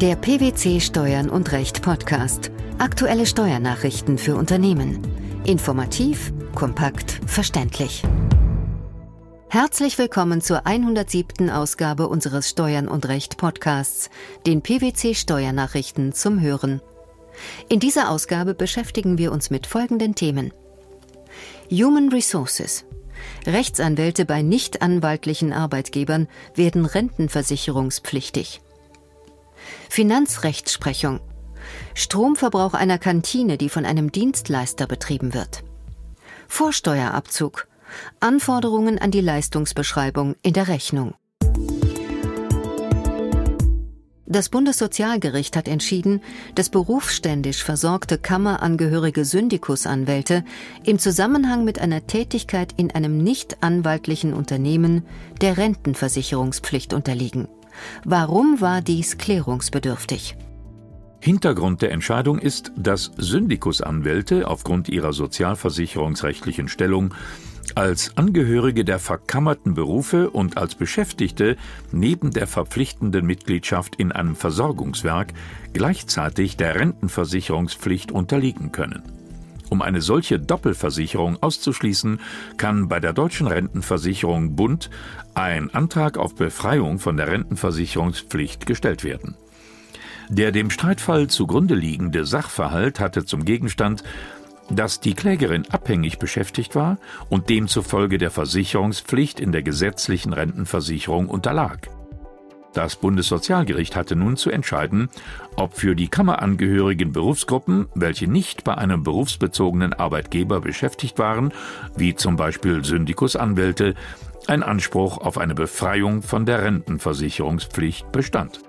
Der PwC Steuern und Recht Podcast. Aktuelle Steuernachrichten für Unternehmen. Informativ, kompakt, verständlich. Herzlich willkommen zur 107. Ausgabe unseres Steuern und Recht Podcasts, den PwC Steuernachrichten zum Hören. In dieser Ausgabe beschäftigen wir uns mit folgenden Themen. Human Resources. Rechtsanwälte bei nicht anwaltlichen Arbeitgebern werden rentenversicherungspflichtig. Finanzrechtsprechung. Stromverbrauch einer Kantine, die von einem Dienstleister betrieben wird. Vorsteuerabzug. Anforderungen an die Leistungsbeschreibung in der Rechnung. Das Bundessozialgericht hat entschieden, dass berufsständisch versorgte Kammerangehörige Syndikusanwälte im Zusammenhang mit einer Tätigkeit in einem nicht anwaltlichen Unternehmen der Rentenversicherungspflicht unterliegen. Warum war dies klärungsbedürftig? Hintergrund der Entscheidung ist, dass Syndikusanwälte aufgrund ihrer sozialversicherungsrechtlichen Stellung als Angehörige der verkammerten Berufe und als Beschäftigte neben der verpflichtenden Mitgliedschaft in einem Versorgungswerk gleichzeitig der Rentenversicherungspflicht unterliegen können. Um eine solche Doppelversicherung auszuschließen, kann bei der deutschen Rentenversicherung Bund ein Antrag auf Befreiung von der Rentenversicherungspflicht gestellt werden. Der dem Streitfall zugrunde liegende Sachverhalt hatte zum Gegenstand, dass die Klägerin abhängig beschäftigt war und demzufolge der Versicherungspflicht in der gesetzlichen Rentenversicherung unterlag. Das Bundessozialgericht hatte nun zu entscheiden, ob für die kammerangehörigen Berufsgruppen, welche nicht bei einem berufsbezogenen Arbeitgeber beschäftigt waren, wie zum Beispiel Syndikusanwälte, ein Anspruch auf eine Befreiung von der Rentenversicherungspflicht bestand.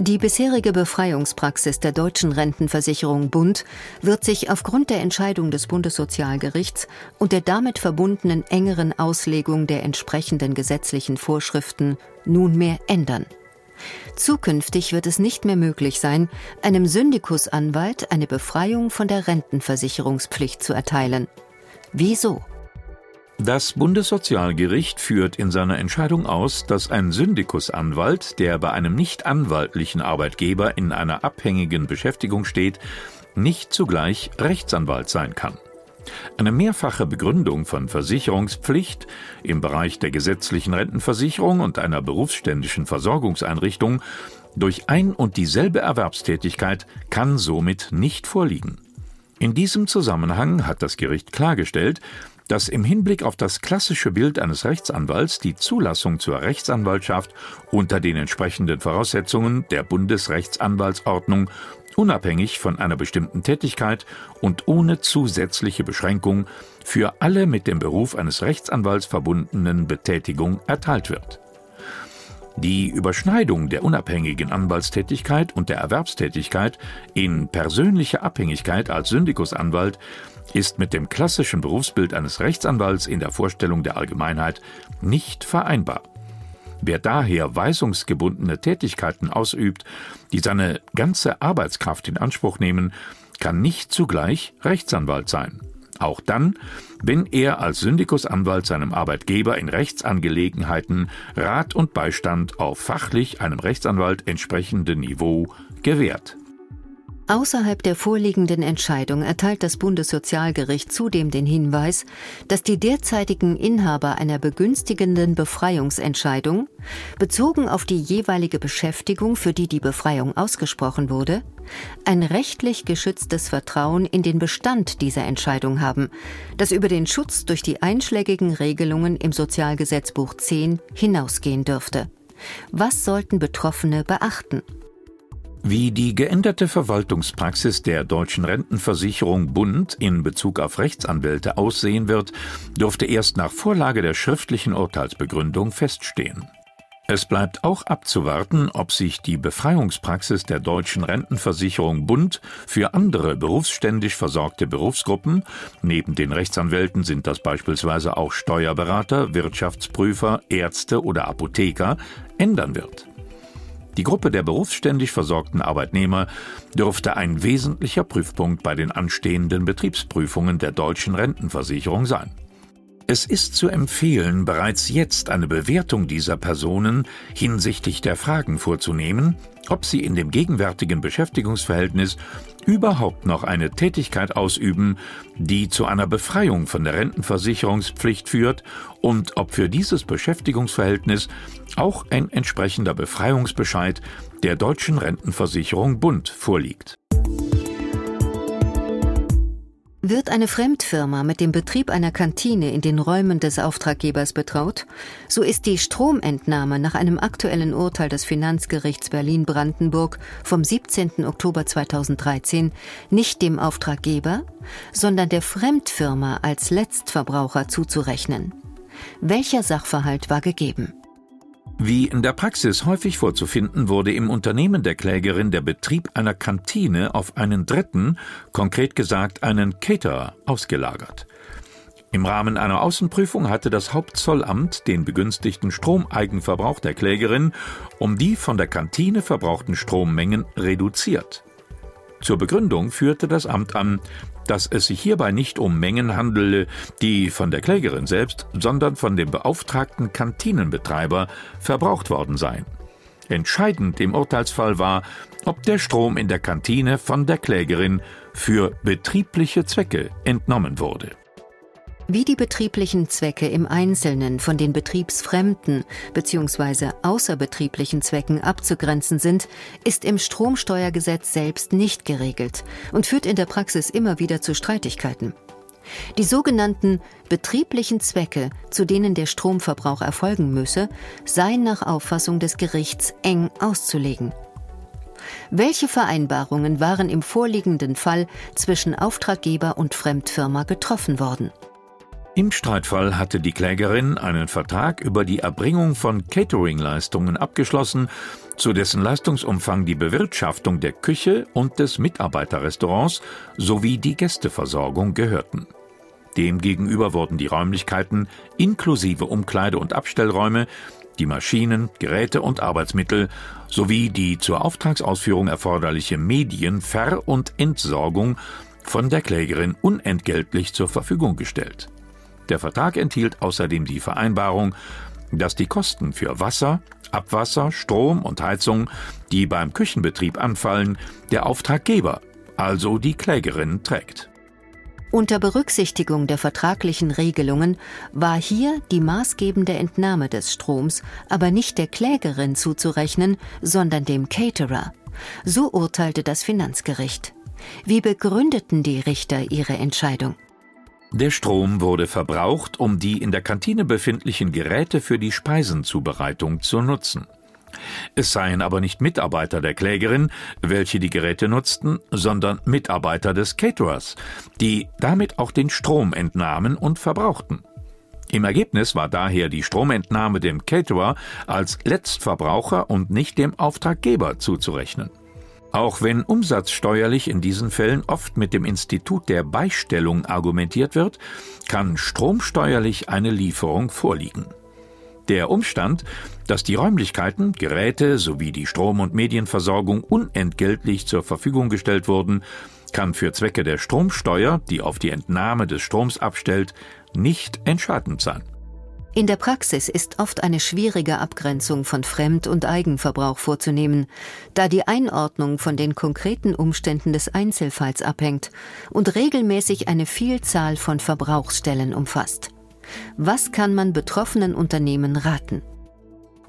Die bisherige Befreiungspraxis der deutschen Rentenversicherung Bund wird sich aufgrund der Entscheidung des Bundessozialgerichts und der damit verbundenen engeren Auslegung der entsprechenden gesetzlichen Vorschriften nunmehr ändern. Zukünftig wird es nicht mehr möglich sein, einem Syndikusanwalt eine Befreiung von der Rentenversicherungspflicht zu erteilen. Wieso? Das Bundessozialgericht führt in seiner Entscheidung aus, dass ein Syndikusanwalt, der bei einem nicht anwaltlichen Arbeitgeber in einer abhängigen Beschäftigung steht, nicht zugleich Rechtsanwalt sein kann. Eine mehrfache Begründung von Versicherungspflicht im Bereich der gesetzlichen Rentenversicherung und einer berufsständischen Versorgungseinrichtung durch ein und dieselbe Erwerbstätigkeit kann somit nicht vorliegen. In diesem Zusammenhang hat das Gericht klargestellt, dass im Hinblick auf das klassische Bild eines Rechtsanwalts die Zulassung zur Rechtsanwaltschaft unter den entsprechenden Voraussetzungen der Bundesrechtsanwaltsordnung unabhängig von einer bestimmten Tätigkeit und ohne zusätzliche Beschränkung für alle mit dem Beruf eines Rechtsanwalts verbundenen Betätigung erteilt wird. Die Überschneidung der unabhängigen Anwaltstätigkeit und der Erwerbstätigkeit in persönlicher Abhängigkeit als Syndikusanwalt ist mit dem klassischen Berufsbild eines Rechtsanwalts in der Vorstellung der Allgemeinheit nicht vereinbar. Wer daher weisungsgebundene Tätigkeiten ausübt, die seine ganze Arbeitskraft in Anspruch nehmen, kann nicht zugleich Rechtsanwalt sein. Auch dann, wenn er als Syndikusanwalt seinem Arbeitgeber in Rechtsangelegenheiten Rat und Beistand auf fachlich einem Rechtsanwalt entsprechenden Niveau gewährt. Außerhalb der vorliegenden Entscheidung erteilt das Bundessozialgericht zudem den Hinweis, dass die derzeitigen Inhaber einer begünstigenden Befreiungsentscheidung, bezogen auf die jeweilige Beschäftigung, für die die Befreiung ausgesprochen wurde, ein rechtlich geschütztes Vertrauen in den Bestand dieser Entscheidung haben, das über den Schutz durch die einschlägigen Regelungen im Sozialgesetzbuch 10 hinausgehen dürfte. Was sollten Betroffene beachten? Wie die geänderte Verwaltungspraxis der deutschen Rentenversicherung Bund in Bezug auf Rechtsanwälte aussehen wird, dürfte erst nach Vorlage der schriftlichen Urteilsbegründung feststehen. Es bleibt auch abzuwarten, ob sich die Befreiungspraxis der deutschen Rentenversicherung Bund für andere berufsständisch versorgte Berufsgruppen, neben den Rechtsanwälten sind das beispielsweise auch Steuerberater, Wirtschaftsprüfer, Ärzte oder Apotheker, ändern wird. Die Gruppe der berufsständig versorgten Arbeitnehmer dürfte ein wesentlicher Prüfpunkt bei den anstehenden Betriebsprüfungen der deutschen Rentenversicherung sein. Es ist zu empfehlen, bereits jetzt eine Bewertung dieser Personen hinsichtlich der Fragen vorzunehmen, ob sie in dem gegenwärtigen Beschäftigungsverhältnis überhaupt noch eine Tätigkeit ausüben, die zu einer Befreiung von der Rentenversicherungspflicht führt und ob für dieses Beschäftigungsverhältnis auch ein entsprechender Befreiungsbescheid der deutschen Rentenversicherung Bund vorliegt. Wird eine Fremdfirma mit dem Betrieb einer Kantine in den Räumen des Auftraggebers betraut, so ist die Stromentnahme nach einem aktuellen Urteil des Finanzgerichts Berlin-Brandenburg vom 17. Oktober 2013 nicht dem Auftraggeber, sondern der Fremdfirma als Letztverbraucher zuzurechnen. Welcher Sachverhalt war gegeben? Wie in der Praxis häufig vorzufinden, wurde im Unternehmen der Klägerin der Betrieb einer Kantine auf einen Dritten, konkret gesagt einen Caterer, ausgelagert. Im Rahmen einer Außenprüfung hatte das Hauptzollamt den begünstigten Stromeigenverbrauch der Klägerin um die von der Kantine verbrauchten Strommengen reduziert. Zur Begründung führte das Amt an, dass es sich hierbei nicht um Mengen handele, die von der Klägerin selbst, sondern von dem beauftragten Kantinenbetreiber verbraucht worden seien. Entscheidend im Urteilsfall war, ob der Strom in der Kantine von der Klägerin für betriebliche Zwecke entnommen wurde. Wie die betrieblichen Zwecke im Einzelnen von den betriebsfremden bzw. außerbetrieblichen Zwecken abzugrenzen sind, ist im Stromsteuergesetz selbst nicht geregelt und führt in der Praxis immer wieder zu Streitigkeiten. Die sogenannten betrieblichen Zwecke, zu denen der Stromverbrauch erfolgen müsse, seien nach Auffassung des Gerichts eng auszulegen. Welche Vereinbarungen waren im vorliegenden Fall zwischen Auftraggeber und Fremdfirma getroffen worden? Im Streitfall hatte die Klägerin einen Vertrag über die Erbringung von Catering-Leistungen abgeschlossen, zu dessen Leistungsumfang die Bewirtschaftung der Küche und des Mitarbeiterrestaurants sowie die Gästeversorgung gehörten. Demgegenüber wurden die Räumlichkeiten inklusive Umkleide- und Abstellräume, die Maschinen, Geräte und Arbeitsmittel sowie die zur Auftragsausführung erforderliche Medien-, Ver- und Entsorgung von der Klägerin unentgeltlich zur Verfügung gestellt. Der Vertrag enthielt außerdem die Vereinbarung, dass die Kosten für Wasser, Abwasser, Strom und Heizung, die beim Küchenbetrieb anfallen, der Auftraggeber, also die Klägerin, trägt. Unter Berücksichtigung der vertraglichen Regelungen war hier die maßgebende Entnahme des Stroms aber nicht der Klägerin zuzurechnen, sondern dem Caterer. So urteilte das Finanzgericht. Wie begründeten die Richter ihre Entscheidung? Der Strom wurde verbraucht, um die in der Kantine befindlichen Geräte für die Speisenzubereitung zu nutzen. Es seien aber nicht Mitarbeiter der Klägerin, welche die Geräte nutzten, sondern Mitarbeiter des Caterers, die damit auch den Strom entnahmen und verbrauchten. Im Ergebnis war daher die Stromentnahme dem Caterer als Letztverbraucher und nicht dem Auftraggeber zuzurechnen. Auch wenn umsatzsteuerlich in diesen Fällen oft mit dem Institut der Beistellung argumentiert wird, kann stromsteuerlich eine Lieferung vorliegen. Der Umstand, dass die Räumlichkeiten, Geräte sowie die Strom- und Medienversorgung unentgeltlich zur Verfügung gestellt wurden, kann für Zwecke der Stromsteuer, die auf die Entnahme des Stroms abstellt, nicht entscheidend sein. In der Praxis ist oft eine schwierige Abgrenzung von Fremd- und Eigenverbrauch vorzunehmen, da die Einordnung von den konkreten Umständen des Einzelfalls abhängt und regelmäßig eine Vielzahl von Verbrauchsstellen umfasst. Was kann man betroffenen Unternehmen raten?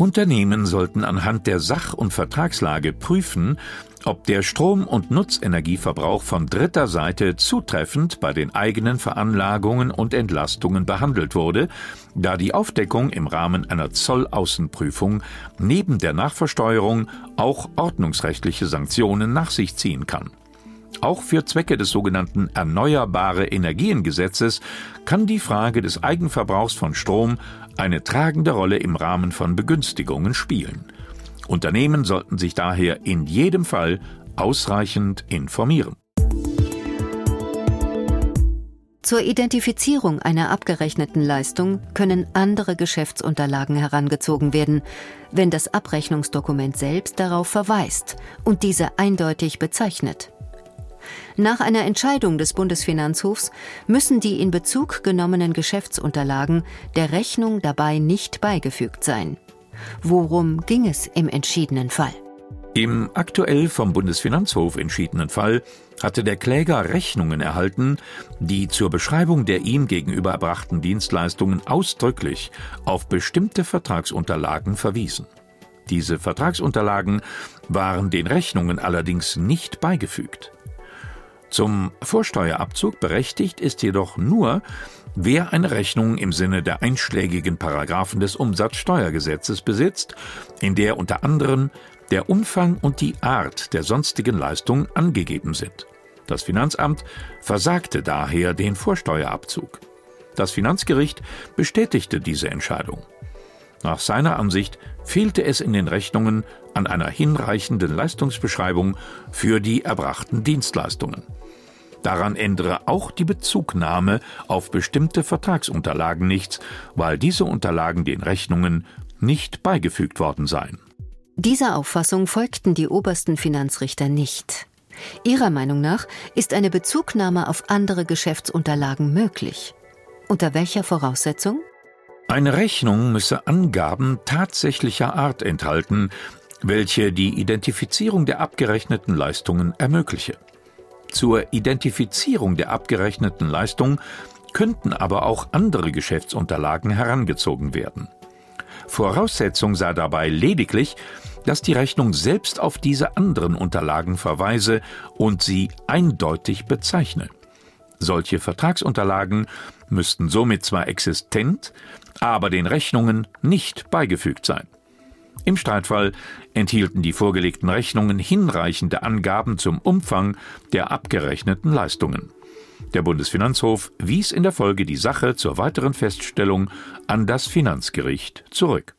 Unternehmen sollten anhand der Sach- und Vertragslage prüfen, ob der Strom- und Nutzenergieverbrauch von dritter Seite zutreffend bei den eigenen Veranlagungen und Entlastungen behandelt wurde, da die Aufdeckung im Rahmen einer Zollaußenprüfung neben der Nachversteuerung auch ordnungsrechtliche Sanktionen nach sich ziehen kann. Auch für Zwecke des sogenannten Erneuerbare Energiengesetzes kann die Frage des Eigenverbrauchs von Strom eine tragende Rolle im Rahmen von Begünstigungen spielen. Unternehmen sollten sich daher in jedem Fall ausreichend informieren. Zur Identifizierung einer abgerechneten Leistung können andere Geschäftsunterlagen herangezogen werden, wenn das Abrechnungsdokument selbst darauf verweist und diese eindeutig bezeichnet. Nach einer Entscheidung des Bundesfinanzhofs müssen die in Bezug genommenen Geschäftsunterlagen der Rechnung dabei nicht beigefügt sein. Worum ging es im entschiedenen Fall? Im aktuell vom Bundesfinanzhof entschiedenen Fall hatte der Kläger Rechnungen erhalten, die zur Beschreibung der ihm gegenüber erbrachten Dienstleistungen ausdrücklich auf bestimmte Vertragsunterlagen verwiesen. Diese Vertragsunterlagen waren den Rechnungen allerdings nicht beigefügt. Zum Vorsteuerabzug berechtigt ist jedoch nur, wer eine Rechnung im Sinne der einschlägigen Paragraphen des Umsatzsteuergesetzes besitzt, in der unter anderem der Umfang und die Art der sonstigen Leistung angegeben sind. Das Finanzamt versagte daher den Vorsteuerabzug. Das Finanzgericht bestätigte diese Entscheidung. Nach seiner Ansicht fehlte es in den Rechnungen an einer hinreichenden Leistungsbeschreibung für die erbrachten Dienstleistungen. Daran ändere auch die Bezugnahme auf bestimmte Vertragsunterlagen nichts, weil diese Unterlagen den Rechnungen nicht beigefügt worden seien. Dieser Auffassung folgten die obersten Finanzrichter nicht. Ihrer Meinung nach ist eine Bezugnahme auf andere Geschäftsunterlagen möglich. Unter welcher Voraussetzung? Eine Rechnung müsse Angaben tatsächlicher Art enthalten, welche die Identifizierung der abgerechneten Leistungen ermögliche. Zur Identifizierung der abgerechneten Leistung könnten aber auch andere Geschäftsunterlagen herangezogen werden. Voraussetzung sei dabei lediglich, dass die Rechnung selbst auf diese anderen Unterlagen verweise und sie eindeutig bezeichne. Solche Vertragsunterlagen müssten somit zwar existent, aber den Rechnungen nicht beigefügt sein. Im Streitfall enthielten die vorgelegten Rechnungen hinreichende Angaben zum Umfang der abgerechneten Leistungen. Der Bundesfinanzhof wies in der Folge die Sache zur weiteren Feststellung an das Finanzgericht zurück.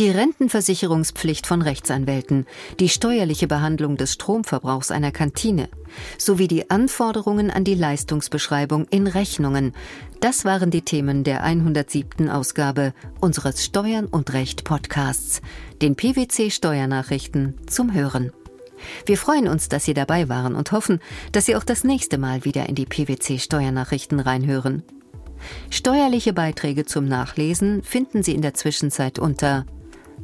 Die Rentenversicherungspflicht von Rechtsanwälten, die steuerliche Behandlung des Stromverbrauchs einer Kantine sowie die Anforderungen an die Leistungsbeschreibung in Rechnungen, das waren die Themen der 107. Ausgabe unseres Steuern und Recht Podcasts, den PwC Steuernachrichten zum Hören. Wir freuen uns, dass Sie dabei waren und hoffen, dass Sie auch das nächste Mal wieder in die PwC Steuernachrichten reinhören. Steuerliche Beiträge zum Nachlesen finden Sie in der Zwischenzeit unter